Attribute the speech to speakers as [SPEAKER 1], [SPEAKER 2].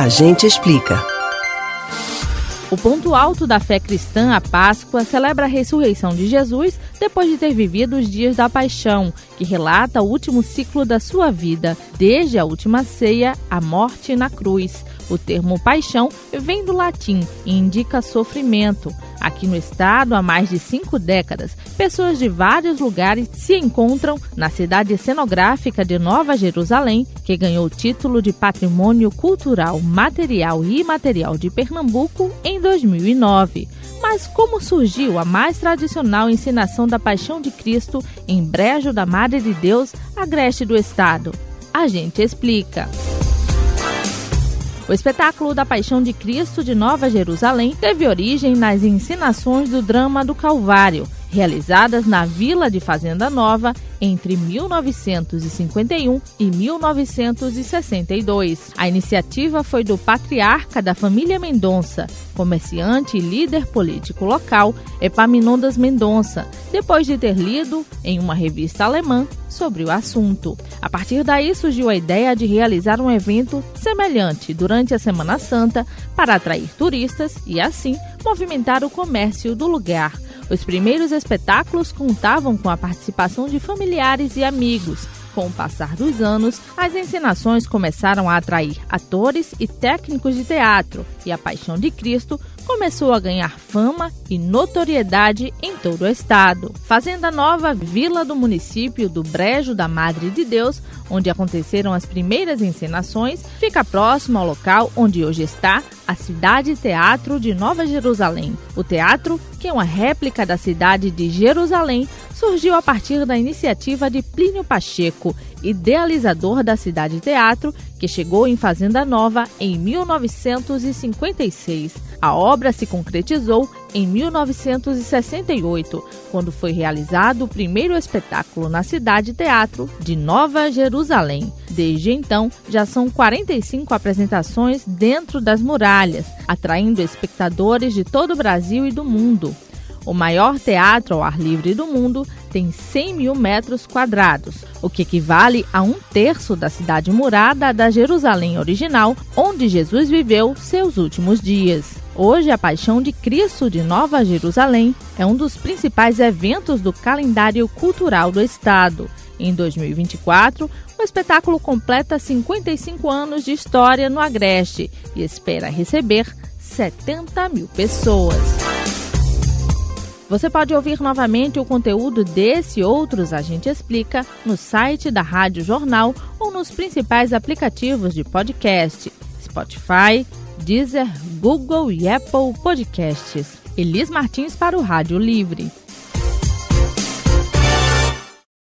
[SPEAKER 1] A gente explica.
[SPEAKER 2] O ponto alto da fé cristã, a Páscoa, celebra a ressurreição de Jesus depois de ter vivido os dias da paixão, que relata o último ciclo da sua vida, desde a última ceia, a morte na cruz. O termo paixão vem do latim e indica sofrimento. Aqui no estado, há mais de cinco décadas, pessoas de vários lugares se encontram na cidade cenográfica de Nova Jerusalém, que ganhou o título de Patrimônio Cultural, Material e Imaterial de Pernambuco em 2009. Mas como surgiu a mais tradicional encenação da Paixão de Cristo em Brejo da Madre de Deus, agreste do estado? A gente explica. O espetáculo da Paixão de Cristo de Nova Jerusalém teve origem nas encenações do drama do Calvário, realizadas na Vila de Fazenda Nova entre 1951 e 1962. A iniciativa foi do patriarca da família Mendonça, comerciante e líder político local, Epaminondas Mendonça, depois de ter lido em uma revista alemã sobre o assunto. A partir daí surgiu a ideia de realizar um evento semelhante durante a Semana Santa para atrair turistas e, assim, movimentar o comércio do lugar. Os primeiros espetáculos contavam com a participação de familiares e amigos. Com o passar dos anos, as encenações começaram a atrair atores e técnicos de teatro, e a Paixão de Cristo começou a ganhar fama e notoriedade em todo o estado. Fazenda Nova, vila do município do Brejo da Madre de Deus, onde aconteceram as primeiras encenações, fica próximo ao local onde hoje está a Cidade Teatro de Nova Jerusalém. O teatro, que é uma réplica da cidade de Jerusalém, surgiu a partir da iniciativa de Plínio Pacheco, idealizador da Cidade Teatro, que chegou em Fazenda Nova em 1956. A obra se concretizou em 1968, quando foi realizado o primeiro espetáculo na Cidade Teatro de Nova Jerusalém. Desde então, já são 45 apresentações dentro das muralhas, atraindo espectadores de todo o Brasil e do mundo. O maior teatro ao ar livre do mundo tem 100 mil metros quadrados, o que equivale a um terço da cidade murada da Jerusalém original, onde Jesus viveu seus últimos dias. Hoje, a Paixão de Cristo de Nova Jerusalém é um dos principais eventos do calendário cultural do estado. Em 2024, o espetáculo completa 55 anos de história no Agreste e espera receber 70 mil pessoas. Você pode ouvir novamente o conteúdo desse e outros A Gente Explica no site da Rádio Jornal ou nos principais aplicativos de podcast: Spotify, Deezer, Google e Apple Podcasts. Elis Martins para o Rádio Livre.